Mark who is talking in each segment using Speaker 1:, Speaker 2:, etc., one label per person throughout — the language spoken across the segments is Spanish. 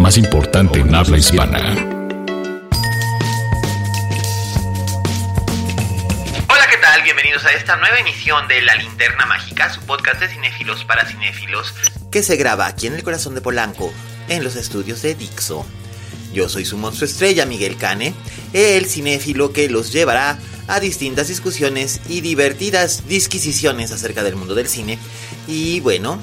Speaker 1: más importante en habla hispana.
Speaker 2: Hola, ¿qué tal? Bienvenidos a esta nueva emisión de La Linterna Mágica, su podcast de cinéfilos para cinéfilos, que se graba aquí en el corazón de Polanco, en los estudios de Dixo. Yo soy su monstruo estrella, Miguel Cane, el cinéfilo que los llevará a distintas discusiones y divertidas disquisiciones acerca del mundo del cine. Y bueno,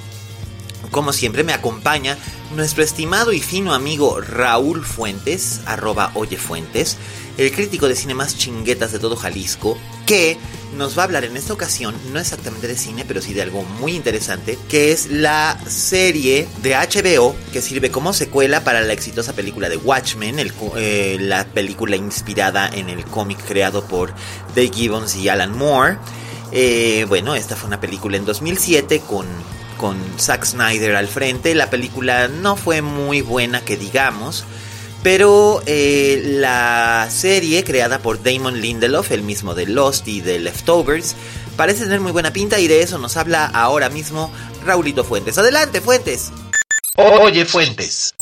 Speaker 2: como siempre me acompaña nuestro estimado y fino amigo Raúl Fuentes, arroba oyefuentes, el crítico de cine más chinguetas de todo Jalisco, que nos va a hablar en esta ocasión, no exactamente de cine, pero sí de algo muy interesante, que es la serie de HBO que sirve como secuela para la exitosa película de Watchmen, eh, la película inspirada en el cómic creado por Dave Gibbons y Alan Moore. Eh, bueno, esta fue una película en 2007 con con Zack Snyder al frente. La película no fue muy buena, que digamos. Pero eh, la serie, creada por Damon Lindelof, el mismo de Lost y de Leftovers, parece tener muy buena pinta y de eso nos habla ahora mismo Raulito Fuentes. Adelante, Fuentes. Oye, Fuentes.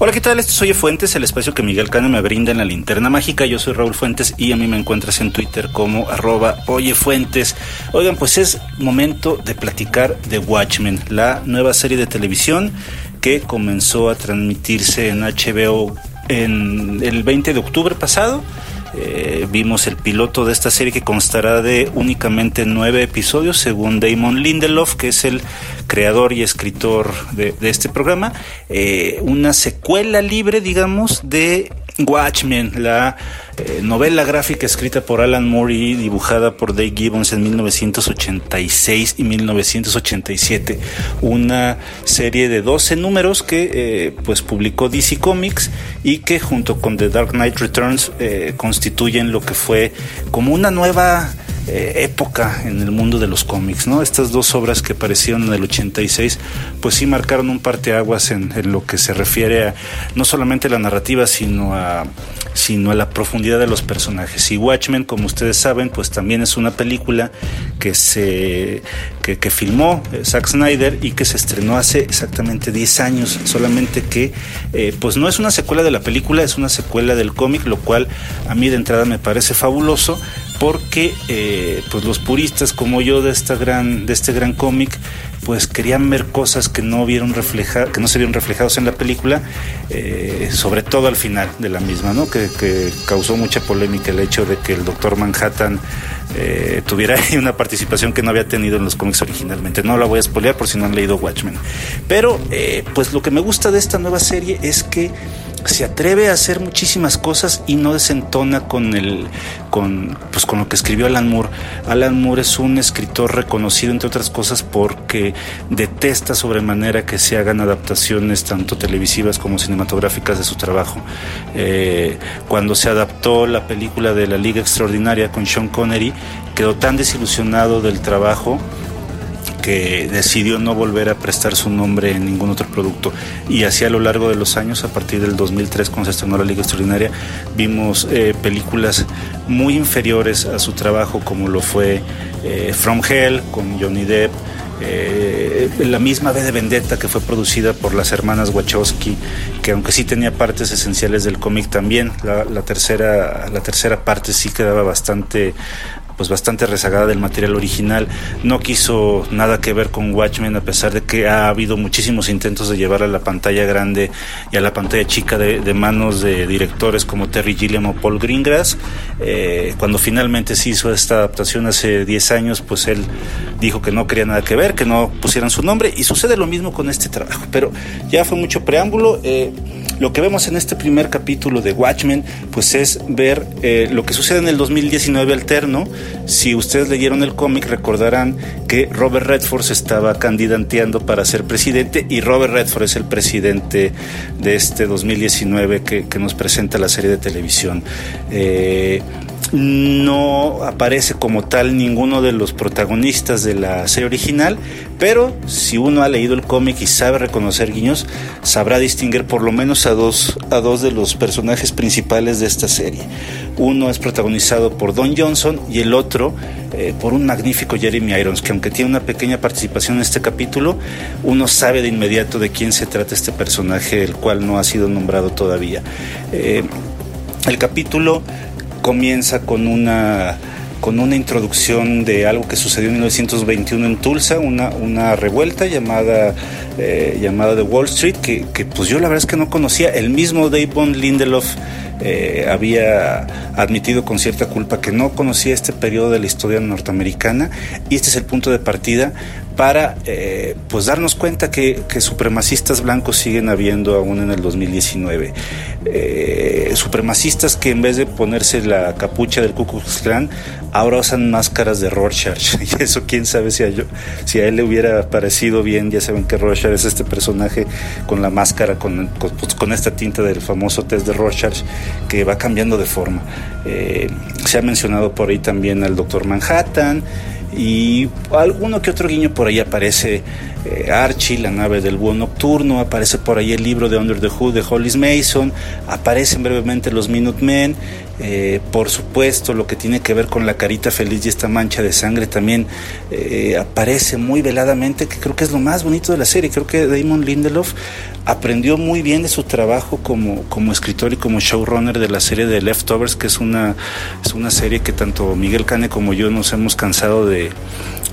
Speaker 3: Hola, ¿qué tal? Esto es Oye Fuentes, el espacio que Miguel Cano me brinda en la linterna mágica. Yo soy Raúl Fuentes y a mí me encuentras en Twitter como arroba Oye Fuentes. Oigan, pues es momento de platicar de Watchmen, la nueva serie de televisión que comenzó a transmitirse en HBO en el 20 de octubre pasado. Eh, vimos el piloto de esta serie que constará de únicamente nueve episodios, según Damon Lindelof, que es el creador y escritor de, este programa. Eh, una secuela libre, digamos, de Watchmen, la eh, novela gráfica escrita por Alan Moore y dibujada por Dave Gibbons en 1986 y 1987. Una serie de 12 números que eh, pues publicó DC Comics y que junto con The Dark Knight Returns eh, constituyen lo que fue como una nueva eh, época en el mundo de los cómics, ¿no? Estas dos obras que aparecieron en el 86, pues sí marcaron un parteaguas en, en lo que se refiere a no solamente la narrativa, sino a sino a la profundidad de los personajes. Y Watchmen, como ustedes saben, pues también es una película que se que, filmó eh, Zack Snyder y que se estrenó hace exactamente 10 años, solamente que eh, pues no es una secuela de la película, es una secuela del cómic, lo cual a mí de entrada me parece fabuloso porque eh, pues los puristas como yo de esta gran de este gran cómic pues querían ver cosas que no vieron reflejar que no se vieron reflejados en la película eh, sobre todo al final de la misma no que, que, causó mucha polémica el hecho de que el doctor Manhattan eh, tuviera una participación que no había tenido en los cómics originalmente. No la voy a spoilear por si no han leído Watchmen. Pero eh, pues lo que me gusta de esta nueva serie es que se atreve a hacer muchísimas cosas y no desentona con el con pues con lo que escribió Alan Moore. Alan Moore es un escritor reconocido entre otras cosas porque detesta sobremanera que se hagan adaptaciones tanto televisivas como cinematográficas de su trabajo. Eh, cuando se adaptó la película de la Liga Extraordinaria con Sean Connery, quedó tan desilusionado del trabajo que decidió no volver a prestar su nombre en ningún otro producto. Y así a lo largo de los años, a partir del 2003, cuando se estrenó la Liga Extraordinaria, vimos eh, películas muy inferiores a su trabajo, como lo fue eh, From Hell con Johnny Depp. Eh, la misma V de Vendetta que fue producida por las hermanas Wachowski, que aunque sí tenía partes esenciales del cómic también, la, la, tercera, la tercera parte sí quedaba bastante pues bastante rezagada del material original. No quiso nada que ver con Watchmen a pesar de que ha habido muchísimos intentos de llevar a la pantalla grande y a la pantalla chica de, manos de directores como Terry Gilliam o Paul Greengrass. Eh, cuando finalmente se hizo esta adaptación hace 10 años, pues él dijo que no quería nada que ver, que no pusieran su nombre y sucede lo mismo con este trabajo. Pero ya fue mucho preámbulo. Eh, lo que vemos en este primer capítulo de Watchmen, pues es ver eh, lo que sucede en el 2019 alterno. Si ustedes leyeron el cómic, recordarán que Robert Redford se estaba candidateando para ser presidente y Robert Redford es el presidente de este 2019 que, nos presenta la serie de televisión. Eh, no aparece como tal ninguno de los protagonistas de la serie original, pero si uno ha leído el cómic y sabe reconocer guiños, sabrá distinguir por lo menos a dos, a dos de los personajes principales de esta serie. Uno es protagonizado por Don Johnson y el otro eh, por un magnífico Jeremy Irons, que aunque tiene una pequeña participación en este capítulo, uno sabe de inmediato de quién se trata este personaje, el cual no ha sido nombrado todavía. Eh, el capítulo comienza con una con una introducción de algo que sucedió en 1921 en Tulsa, una, una revuelta llamada, eh, llamada The Wall Street, que, que, pues yo la verdad es que no conocía. El mismo Dave Von Lindelof eh, había admitido con cierta culpa que no conocía este periodo de la historia norteamericana y este es el punto de partida para eh, pues darnos cuenta que, supremacistas blancos siguen habiendo aún en el 2019. Eh, supremacistas que en vez de ponerse la capucha del Ku Klan, ahora usan máscaras de Rorschach. Y eso quién sabe si a, yo, si a él le hubiera parecido bien. Ya saben que Rorschach es este personaje con la máscara, con, con, pues, esta tinta del famoso test de Rorschach que va cambiando de forma. Eh, se ha mencionado por ahí también al Doctor Manhattan y alguno que otro guiño por ahí aparece eh, Archie, la nave del búho nocturno, aparece por ahí el libro de Under the Hood de Hollis Mason, aparecen brevemente los Minutemen, eh, por supuesto lo que tiene que ver con la carita feliz y esta mancha de sangre también eh, aparece muy veladamente, que creo que es lo más bonito de la serie, creo que Damon Lindelof aprendió muy bien de su trabajo como, como escritor y como showrunner de la serie de Leftovers, que es una, es una serie que tanto Miguel Cane como yo nos hemos cansado de,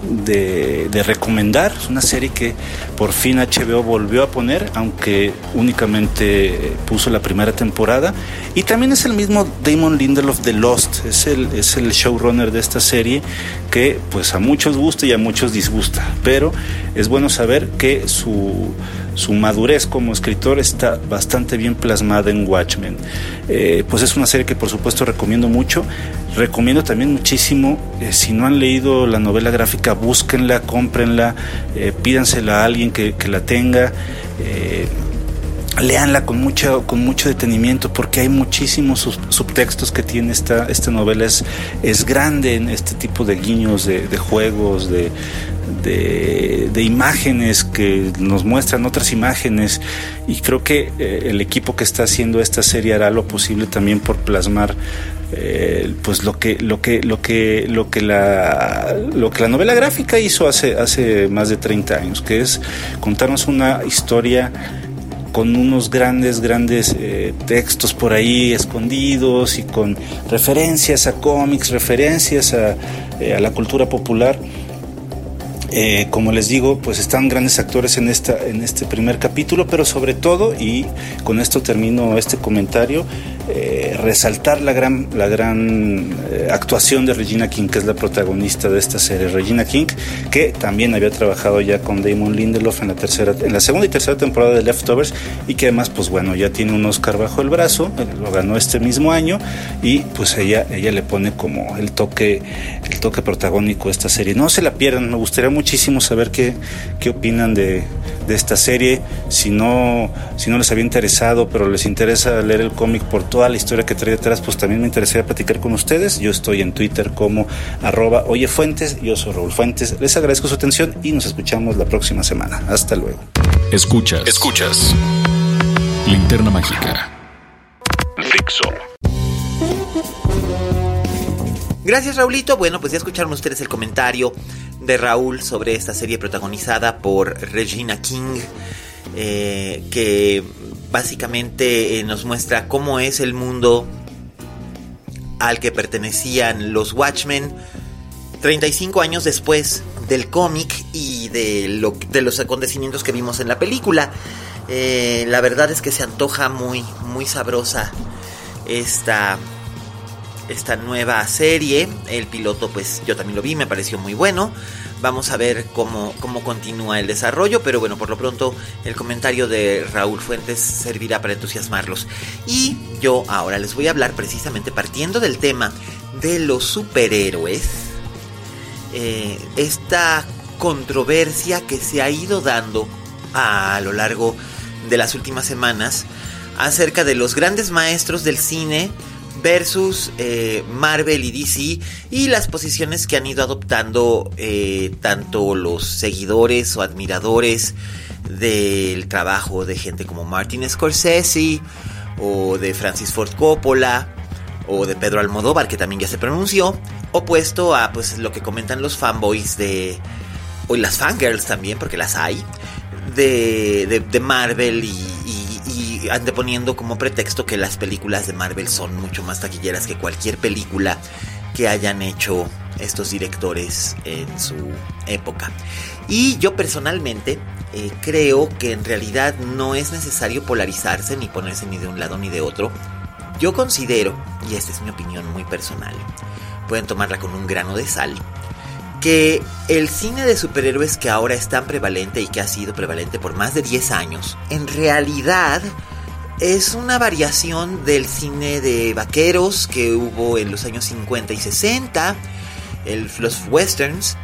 Speaker 3: de, recomendar. Es una serie que por fin HBO volvió a poner, aunque únicamente puso la primera temporada. Y también es el mismo Damon Lindelof de Lost, es el, es el showrunner de esta serie que pues a muchos gusta y a muchos disgusta. Pero es bueno saber que su su madurez como escritor está bastante bien plasmada en Watchmen. Eh, pues es una serie que por supuesto recomiendo mucho. Recomiendo también muchísimo, eh, si no han leído la novela gráfica, búsquenla, cómprenla, eh, pídansela a alguien que, la tenga. Eh, leanla con mucho, con mucho detenimiento porque hay muchísimos subtextos que tiene esta, esta novela. Es, es grande en este tipo de guiños, de, juegos, de, de, imágenes que nos muestran otras imágenes y creo que el equipo que está haciendo esta serie hará lo posible también por plasmar eh, pues lo que lo que lo que lo que la lo que la novela gráfica hizo hace hace más de 30 años que es contarnos una historia con unos grandes grandes eh, textos por ahí escondidos y con referencias a cómics referencias a, eh, a la cultura popular. Eh, como les digo, pues están grandes actores en, esta, en este primer capítulo, pero sobre todo, y con esto termino este comentario, eh, resaltar la gran, la gran eh, actuación de Regina King, que es la protagonista de esta serie. Regina King, que también había trabajado ya con Damon Lindelof en la, tercera, en la segunda y tercera temporada de Leftovers, y que además, pues bueno, ya tiene un Oscar bajo el brazo, lo ganó este mismo año, y pues ella, ella le pone como el toque, el toque protagónico a esta serie. No se la pierdan, me gustaría muchísimo saber qué, qué opinan de, de, esta serie. Si no, si no les había interesado, pero les interesa leer el cómic por toda la historia que trae detrás, pues también me interesaría platicar con ustedes. Yo estoy en Twitter como arroba oyefuentes, yo soy Raúl Fuentes. Les agradezco su atención y nos escuchamos la próxima semana. Hasta luego.
Speaker 1: Escuchas. Escuchas. Linterna Mágica. Fixo.
Speaker 2: Gracias Raulito. Bueno, pues ya escucharon ustedes el comentario de Raúl sobre esta serie protagonizada por Regina King, eh, que básicamente eh, nos muestra cómo es el mundo al que pertenecían los Watchmen 35 años después del cómic y de, lo, de los acontecimientos que vimos en la película. Eh, la verdad es que se antoja muy, muy sabrosa esta, esta nueva serie. El piloto, pues yo también lo vi, me pareció muy bueno. Vamos a ver cómo, cómo continúa el desarrollo, pero bueno, por lo pronto el comentario de Raúl Fuentes servirá para entusiasmarlos. Y yo ahora les voy a hablar precisamente partiendo del tema de los superhéroes. Eh, esta controversia que se ha ido dando a lo largo de las últimas semanas acerca de los grandes maestros del cine versus eh, Marvel y DC y las posiciones que han ido adoptando eh, tanto los seguidores o admiradores del trabajo de gente como Martin Scorsese o de Francis Ford Coppola o de Pedro Almodóvar que también ya se pronunció opuesto a pues lo que comentan los fanboys de o las fangirls también porque las hay de, de, Marvel y, y, anteponiendo como pretexto que las películas de Marvel son mucho más taquilleras que cualquier película que hayan hecho estos directores en su época. Y yo personalmente eh, creo que en realidad no es necesario polarizarse ni ponerse ni de un lado ni de otro. Yo considero, y esta es mi opinión muy personal, pueden tomarla con un grano de sal, que el cine de superhéroes que ahora es tan prevalente y que ha sido prevalente por más de 10 años, en realidad es una variación del cine de vaqueros que hubo en los años 50 y 60, los westerns,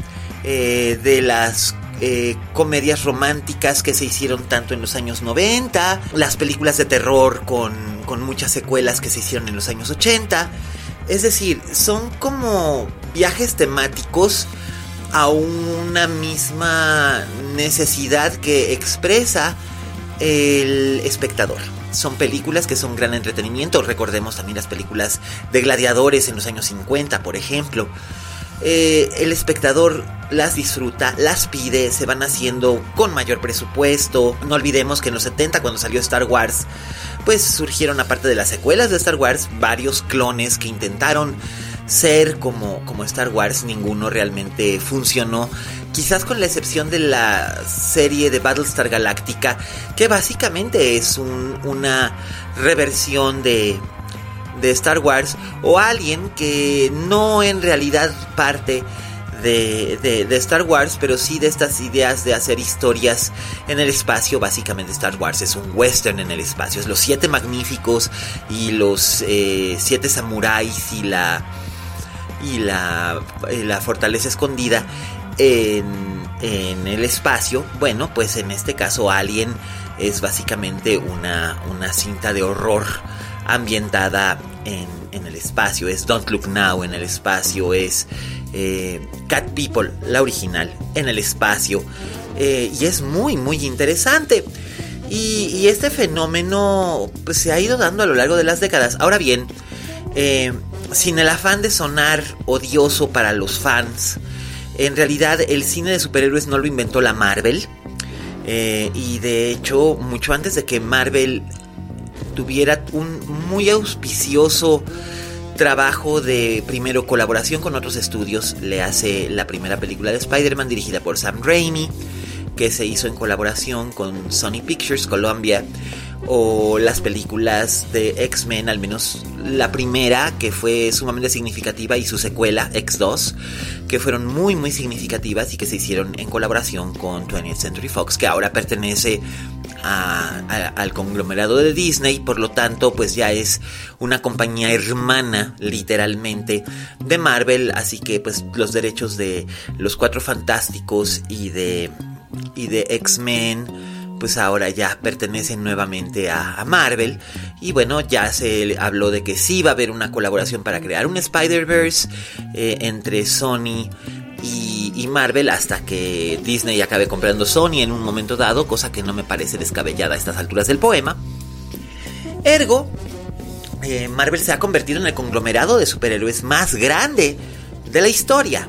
Speaker 2: eh, de las eh, comedias románticas que se hicieron tanto en los años 90, las películas de terror con, con muchas secuelas que se hicieron en los años 80. Es decir, son como viajes temáticos a una misma necesidad que expresa el espectador. Son películas que son gran entretenimiento. Recordemos también las películas de gladiadores en los años 50, por ejemplo. Eh, el espectador las disfruta, las pide, se van haciendo con mayor presupuesto. No olvidemos que en los 70 cuando salió Star Wars, pues surgieron aparte de las secuelas de Star Wars varios clones que intentaron ser como, como Star Wars, ninguno realmente funcionó. Quizás con la excepción de la serie de Battlestar Galactica, que básicamente es una reversión de, de Star Wars, o alguien que no en realidad parte de, de, Star Wars, pero sí de estas ideas de hacer historias en el espacio. Básicamente Star Wars es un western en el espacio. Es los siete magníficos y los eh, siete samuráis y la y la, la fortaleza escondida en, en, el espacio, bueno, pues en este caso Alien es básicamente una, una cinta de horror ambientada en, en, el espacio, es Don't Look Now en el espacio, es eh, Cat People, la original, en el espacio, eh, y es muy, muy interesante. Y, y, este fenómeno pues, se ha ido dando a lo largo de las décadas. Ahora bien, eh, sin el afán de sonar odioso para los fans, en realidad el cine de superhéroes no lo inventó la Marvel. Eh, y de hecho, mucho antes de que Marvel tuviera un muy auspicioso trabajo de primero colaboración con otros estudios, le hace la primera película de Spider-Man dirigida por Sam Raimi, que se hizo en colaboración con Sony Pictures Columbia o las películas de X-Men, al menos la primera, que fue sumamente significativa, y su secuela, X2, que fueron muy, muy significativas y que se hicieron en colaboración con 20th Century Fox, que ahora pertenece al conglomerado de Disney, por lo tanto, pues ya es una compañía hermana, literalmente, de Marvel, así que pues los derechos de los Cuatro Fantásticos y de, y de X-Men, pues ahora ya pertenecen nuevamente a, Marvel. Y bueno, ya se habló de que sí va a haber una colaboración para crear un Spider-Verse eh, entre Sony y, Marvel hasta que Disney acabe comprando Sony en un momento dado, cosa que no me parece descabellada a estas alturas del poema. Ergo, eh, Marvel se ha convertido en el conglomerado de superhéroes más grande de la historia.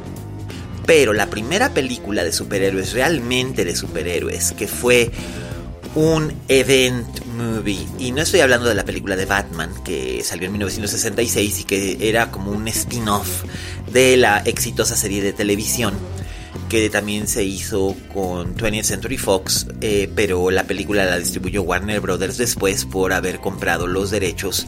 Speaker 2: Pero la primera película de superhéroes, realmente de superhéroes, que fue un evento Movie. Y no estoy hablando de la película de Batman que salió en 1966 y que era como un spin-off de la exitosa serie de televisión que también se hizo con 20th Century Fox, eh, pero la película la distribuyó Warner Brothers después por haber comprado los derechos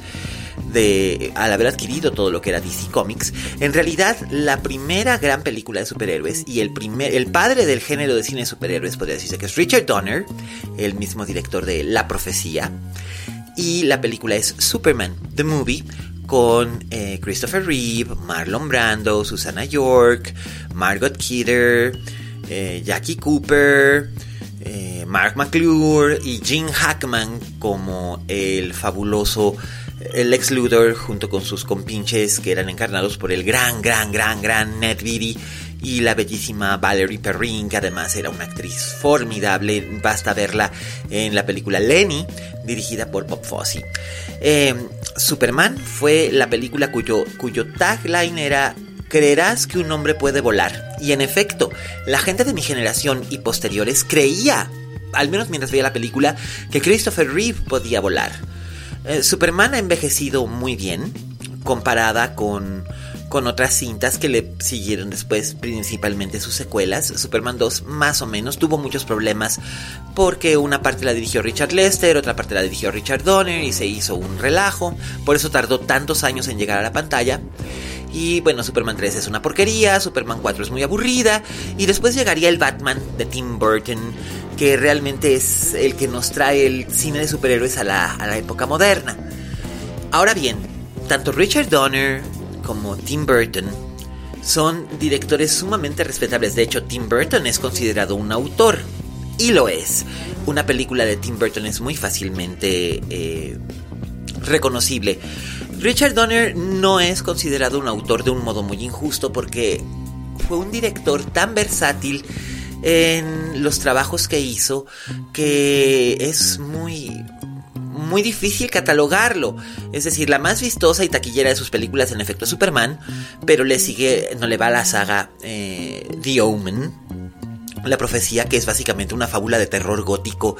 Speaker 2: de, al haber adquirido todo lo que era DC Comics, en realidad la primera gran película de superhéroes y el primer, el padre del género de cine de superhéroes podría decirse que es Richard Donner, el mismo director de La Profecía, y la película es Superman, The Movie, con eh, Christopher Reeve, Marlon Brando, Susana York, Margot Kidder, eh, Jackie Cooper, Mark McClure y Gene Hackman como el fabuloso el ex Luthor junto con sus compinches que eran encarnados por el gran, gran, gran, gran Ned Beatty y la bellísima Valerie Perrin, que además era una actriz formidable. Basta verla en la película Lenny, dirigida por Bob Fosse. Em, Superman fue la película cuyo, cuyo tagline era Creerás que un hombre puede volar. Y en efecto, la gente de mi generación y posteriores creía, al menos mientras veía la película, que Christopher Reeve podía volar. Eh, Superman ha envejecido muy bien comparada con, con otras cintas que le siguieron después, principalmente sus secuelas. Superman 2 más o menos tuvo muchos problemas porque una parte la dirigió Richard Lester, otra parte la dirigió Richard Donner y se hizo un relajo. Por eso tardó tantos años en llegar a la pantalla. Y bueno, Superman 3 es una porquería, Superman 4 es muy aburrida y después llegaría el Batman de Tim Burton que realmente es el que nos trae el cine de superhéroes a la, época moderna. Ahora bien, tanto Richard Donner como Tim Burton son directores sumamente respetables. De hecho, Tim Burton es considerado un autor. Y lo es. Una película de Tim Burton es muy fácilmente eh, reconocible. Richard Donner no es considerado un autor de un modo muy injusto porque fue un director tan versátil en los trabajos que hizo que es muy muy difícil catalogarlo. Es decir, la más vistosa y taquillera de sus películas en efecto Superman, pero le sigue, no le va a la saga eh, The Omen. La profecía, que es básicamente una fábula de terror gótico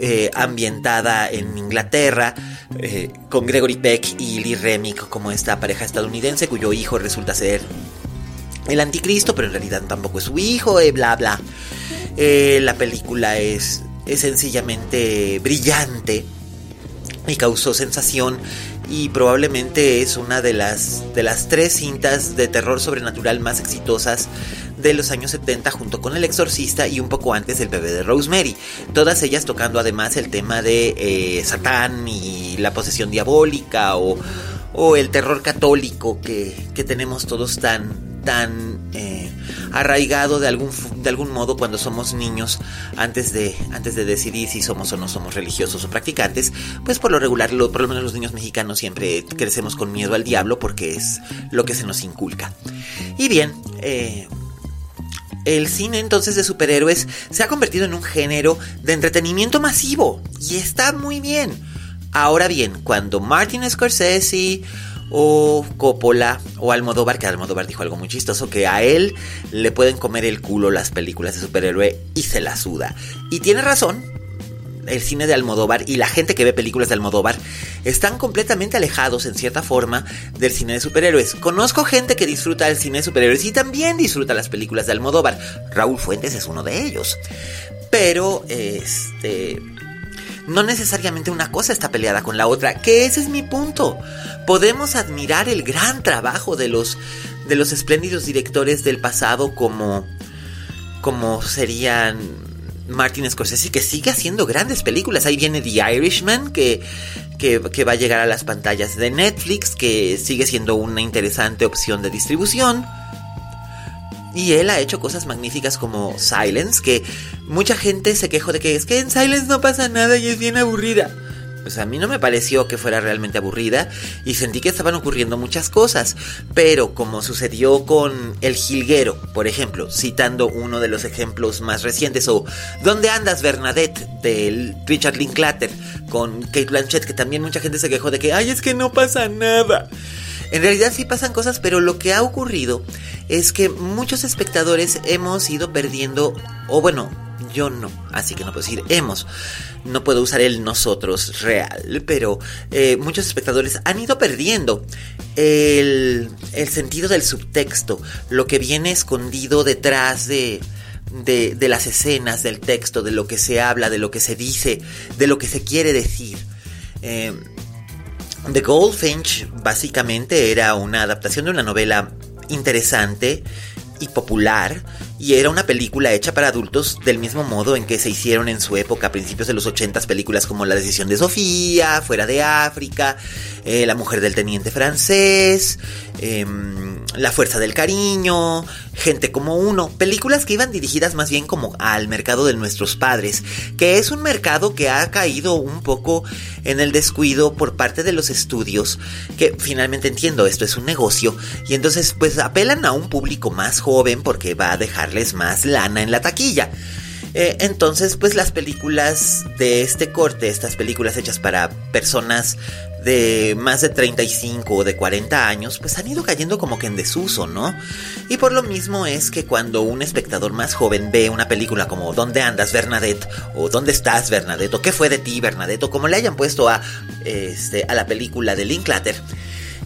Speaker 2: eh, ambientada en Inglaterra, eh, con Gregory Peck y Lee Remick como esta pareja estadounidense cuyo hijo resulta ser el anticristo, pero en realidad tampoco es su hijo, bla bla. La película es, es sencillamente brillante y causó sensación y probablemente es una de las, de las tres cintas de terror sobrenatural más exitosas de los años 70 junto con El Exorcista y un poco antes El bebé de Rosemary. Todas ellas tocando además el tema de eh, Satán y la posesión diabólica o, o el terror católico que, que tenemos todos tan, tan eh, arraigado de algún, de algún modo cuando somos niños antes de, antes de decidir si somos o no somos religiosos o practicantes, pues por lo regular, lo, por lo menos los niños mexicanos siempre crecemos con miedo al diablo porque es lo que se nos inculca. Y bien, eh, el cine entonces de superhéroes se ha convertido en un género de entretenimiento masivo y está muy bien. Ahora bien, cuando Martin Scorsese o Coppola o Almodóvar, que Almodóvar dijo algo muy chistoso, que a él le pueden comer el culo las películas de superhéroe y se la suda. Y tiene razón, el cine de Almodóvar y la gente que ve películas de Almodóvar están completamente alejados en cierta forma del cine de superhéroes. Conozco gente que disfruta del cine de superhéroes y también disfruta las películas de Almodóvar. Raúl Fuentes es uno de ellos. Pero, este no necesariamente una cosa está peleada con la otra, que ese es mi punto. Podemos admirar el gran trabajo de los de los espléndidos directores del pasado como como serían Martin Scorsese que sigue haciendo grandes películas. Ahí viene The Irishman que, que, que va a llegar a las pantallas de Netflix, que sigue siendo una interesante opción de distribución. Y él ha hecho cosas magníficas como Silence, que mucha gente se quejó de que es que en Silence no pasa nada y es bien aburrida. Pues a mí no me pareció que fuera realmente aburrida y sentí que estaban ocurriendo muchas cosas. Pero como sucedió con El Jilguero, por ejemplo, citando uno de los ejemplos más recientes, o ¿Dónde andas Bernadette? de Richard Linklater, con Kate Blanchett, que también mucha gente se quejó de que, ay, es que no pasa nada. En realidad sí pasan cosas, pero lo que ha ocurrido es que muchos espectadores hemos ido perdiendo, o bueno, yo no, así que no puedo decir hemos. No puedo usar el nosotros real, pero eh, muchos espectadores han ido perdiendo el, el sentido del subtexto, lo que viene escondido detrás de, de, las escenas, del texto, de lo que se habla, de lo que se dice, de lo que se quiere decir. Eh, The Goldfinch básicamente era una adaptación de una novela interesante y popular y era una película hecha para adultos del mismo modo en que se hicieron en su época, a principios de los 80 películas como La decisión de Sofía, Fuera de África, eh, La mujer del teniente francés, eh, La fuerza del cariño, Gente como uno, películas que iban dirigidas más bien como al mercado de nuestros padres, que es un mercado que ha caído un poco en el descuido por parte de los estudios, que finalmente entiendo, esto es un negocio, y entonces pues apelan a un público más joven porque va a dejarles más lana en la taquilla. Eh, entonces, pues las películas de este corte, estas películas hechas para personas de más de 35 o de 40 años, pues han ido cayendo como que en desuso, ¿no? Y por lo mismo es que cuando un espectador más joven ve una película como ¿Dónde andas, Bernadette? o ¿Dónde estás, Bernadette? o ¿Qué fue de ti, Bernadette? o como le hayan puesto a, este, a la película de Linklater,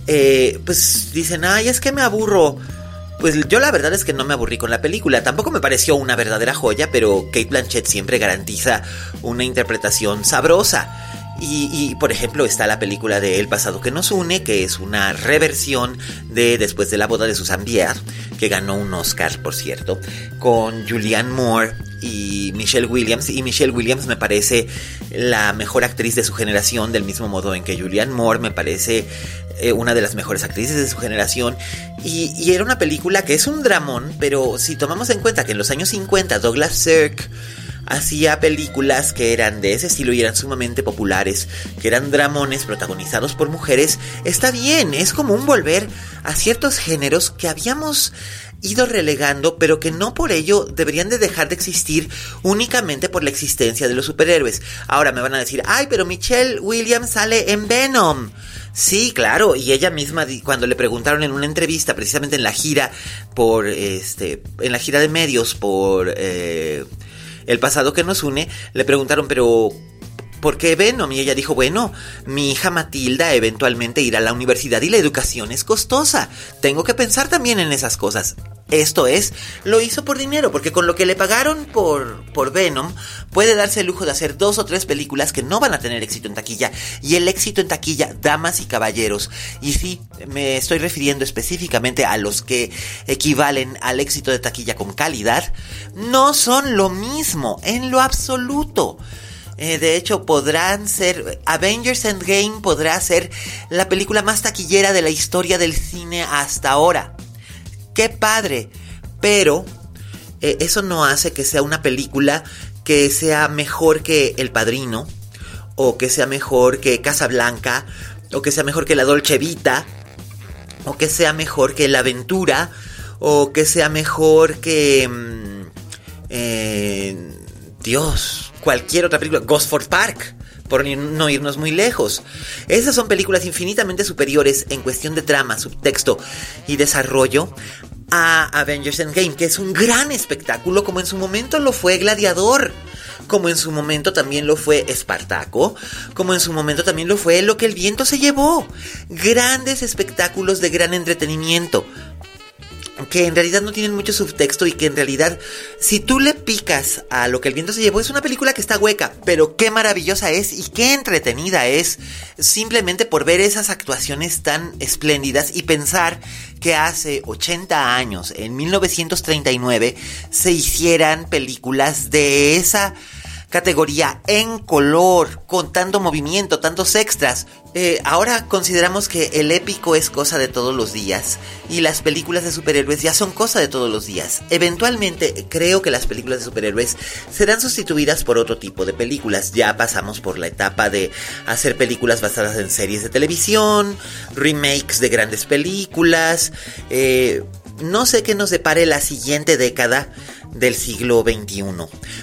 Speaker 2: eh, pues dicen, ay, es que me aburro. Pues yo la verdad es que no me aburrí con la película, tampoco me pareció una verdadera joya, pero Kate Blanchett siempre garantiza una interpretación sabrosa. Y, por ejemplo está la película de El pasado que nos une, que es una reversión de Después de la boda de Susan Bier, que ganó un Oscar, por cierto, con Julianne Moore y Michelle Williams. Y Michelle Williams me parece la mejor actriz de su generación, del mismo modo en que Julianne Moore me parece eh, una de las mejores actrices de su generación. Y, y, era una película que es un dramón, pero si tomamos en cuenta que en los años 50 Douglas Sirk hacía películas que eran de ese estilo y eran sumamente populares, que eran dramones protagonizados por mujeres, está bien, es como un volver a ciertos géneros que habíamos ido relegando, pero que no por ello deberían de dejar de existir únicamente por la existencia de los superhéroes. Ahora me van a decir, ay, pero Michelle Williams sale en Venom. Sí, claro, y ella misma cuando le preguntaron en una entrevista, precisamente en la gira por este, en la gira de medios por eh, el pasado que nos une, le preguntaron, pero ¿por qué Venom? Y ella dijo, bueno, mi hija Matilda eventualmente irá a la universidad y la educación es costosa. Tengo que pensar también en esas cosas. Esto es, lo hizo por dinero, porque con lo que le pagaron por, por Venom, puede darse el lujo de hacer dos o tres películas que no van a tener éxito en taquilla. Y el éxito en taquilla, damas y caballeros, y sí, me estoy refiriendo específicamente a los que equivalen al éxito de taquilla con calidad, no son lo mismo, en lo absoluto. Eh, de hecho, podrán ser. Avengers Endgame podrá ser la película más taquillera de la historia del cine hasta ahora qué padre. Pero eh, eso no hace que sea una película que sea mejor que El Padrino, o que sea mejor que Casablanca, o que sea mejor que La Dolce Vita, o que sea mejor que La Aventura, o que sea mejor que... Mm, eh, Dios, cualquier otra película, Gosford Park por no irnos muy lejos. Esas son películas infinitamente superiores en cuestión de trama, subtexto y desarrollo a Avengers Endgame, que es un gran espectáculo como en su momento lo fue Gladiador, como en su momento también lo fue Espartaco, como en su momento también lo fue Lo que el viento se llevó. Grandes espectáculos de gran entretenimiento que en realidad no tienen mucho subtexto y que en realidad si tú le picas a lo que el viento se llevó es una película que está hueca, pero qué maravillosa es y qué entretenida es simplemente por ver esas actuaciones tan espléndidas y pensar que hace 80 años, en 1939, se hicieran películas de esa categoría en color, con tanto movimiento, tantos extras. Eh, ahora consideramos que el épico es cosa de todos los días y las películas de superhéroes ya son cosa de todos los días. Eventualmente creo que las películas de superhéroes serán sustituidas por otro tipo de películas. Ya pasamos por la etapa de hacer películas basadas en series de televisión, remakes de grandes películas. Eh, no sé qué nos depare la siguiente década del siglo XXI.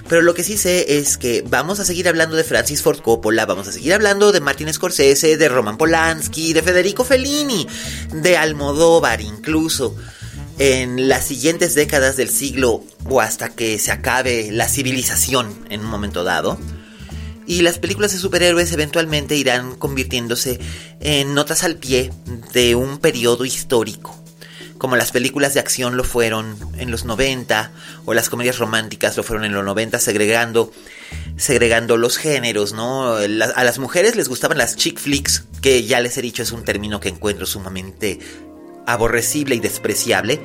Speaker 2: Pero lo que sí sé es que vamos a seguir hablando de Francis Ford Coppola, vamos a seguir hablando de Martin Scorsese, de Roman Polanski, de Federico Fellini, de Almodóvar incluso. en las siguientes décadas del siglo o hasta que se acabe la civilización en un momento dado. Y las películas de superhéroes eventualmente irán convirtiéndose en notas al pie de un periodo histórico como las películas de acción lo fueron en los 90 o las comedias románticas lo fueron en los 90 segregando segregando los géneros, ¿no? a las mujeres les gustaban las chick flicks, que ya les he dicho es un término que encuentro sumamente aborrecible y despreciable.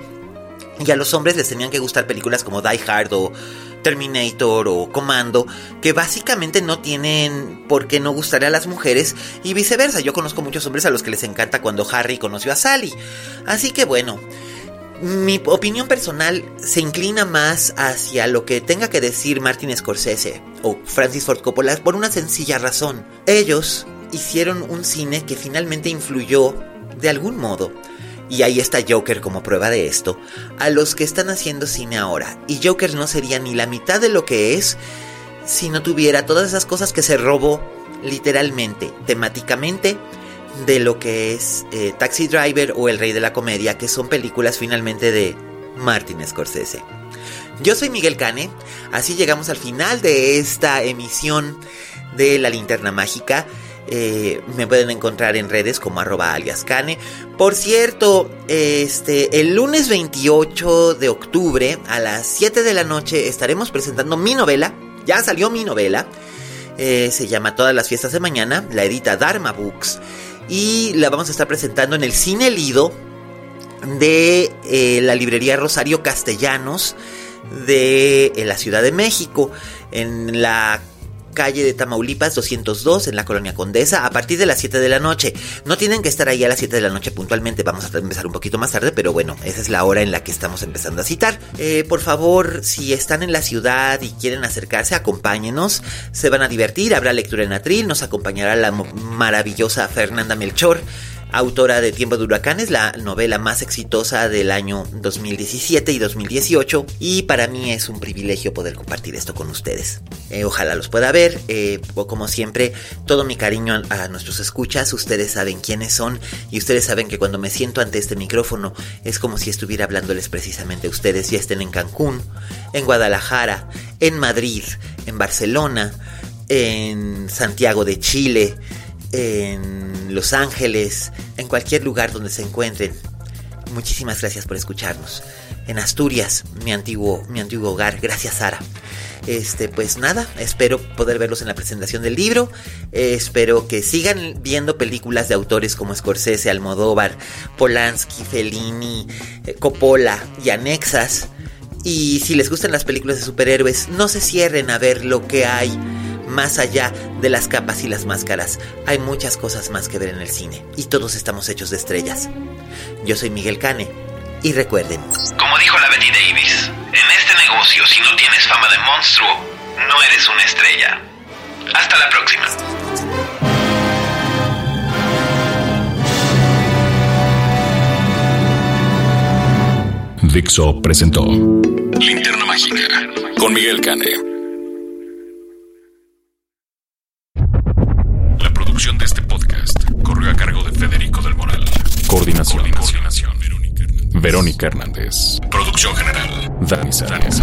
Speaker 2: Y a los hombres les tenían que gustar películas como Die Hard o Terminator o Commando, que básicamente no tienen por qué no gustarle a las mujeres y viceversa. Yo conozco muchos hombres a los que les encanta cuando Harry conoció a Sally. Así que bueno, mi opinión personal se inclina más hacia lo que tenga que decir Martin Scorsese o Francis Ford Coppola por una sencilla razón. Ellos hicieron un cine que finalmente influyó de algún modo y ahí está Joker como prueba de esto, a los que están haciendo cine ahora. Y Joker no sería ni la mitad de lo que es si no tuviera todas esas cosas que se robó literalmente, temáticamente, de lo que es eh, Taxi Driver o El Rey de la Comedia, que son películas finalmente de Martin Scorsese. Yo soy Miguel Cane, así llegamos al final de esta emisión de La Linterna Mágica. Eh, me pueden encontrar en redes como arroba aliascane. Por cierto, este, el lunes 28 de octubre a las 7 de la noche estaremos presentando mi novela. Ya salió mi novela. Eh, se llama Todas las fiestas de mañana. La edita Dharma Books. Y la vamos a estar presentando en el Cine Lido de eh, la librería Rosario Castellanos de la Ciudad de México. En la calle de Tamaulipas 202 en la colonia Condesa a partir de las 7 de la noche. No tienen que estar ahí a las 7 de la noche puntualmente, vamos a empezar un poquito más tarde, pero bueno, esa es la hora en la que estamos empezando a citar. Eh, por favor, si están en la ciudad y quieren acercarse, acompáñenos, se van a divertir, habrá lectura en atril, nos acompañará la maravillosa Fernanda Melchor autora de Tiempo de Huracanes, la novela más exitosa del año 2017 y 2018. Y para mí es un privilegio poder compartir esto con ustedes. Eh, ojalá los pueda ver. Eh, como siempre, todo mi cariño a, nuestros escuchas. Ustedes saben quiénes son y ustedes saben que cuando me siento ante este micrófono es como si estuviera hablándoles precisamente a ustedes. Ya estén en Cancún, en Guadalajara, en Madrid, en Barcelona, en Santiago de Chile, en Los Ángeles, en cualquier lugar donde se encuentren. Muchísimas gracias por escucharnos. En Asturias, mi antiguo, mi antiguo hogar. Gracias, Sara. Este, pues nada, espero poder verlos en la presentación del libro. espero que sigan viendo películas de autores como Scorsese, Almodóvar, Polanski, Fellini, eh, Coppola y anexas. Y si les gustan las películas de superhéroes, no se cierren a ver lo que hay más allá de las capas y las máscaras, hay muchas cosas más que ver en el cine, y todos estamos hechos de estrellas. Yo soy Miguel Cane, y recuerden.
Speaker 4: Como dijo la Betty Davis, en este negocio si no tienes fama de monstruo, no eres una estrella. Hasta la próxima.
Speaker 1: Dixo presentó Linterna Mágica con Miguel Cane. Verónica Hernández. Producción general. Dani Sánchez.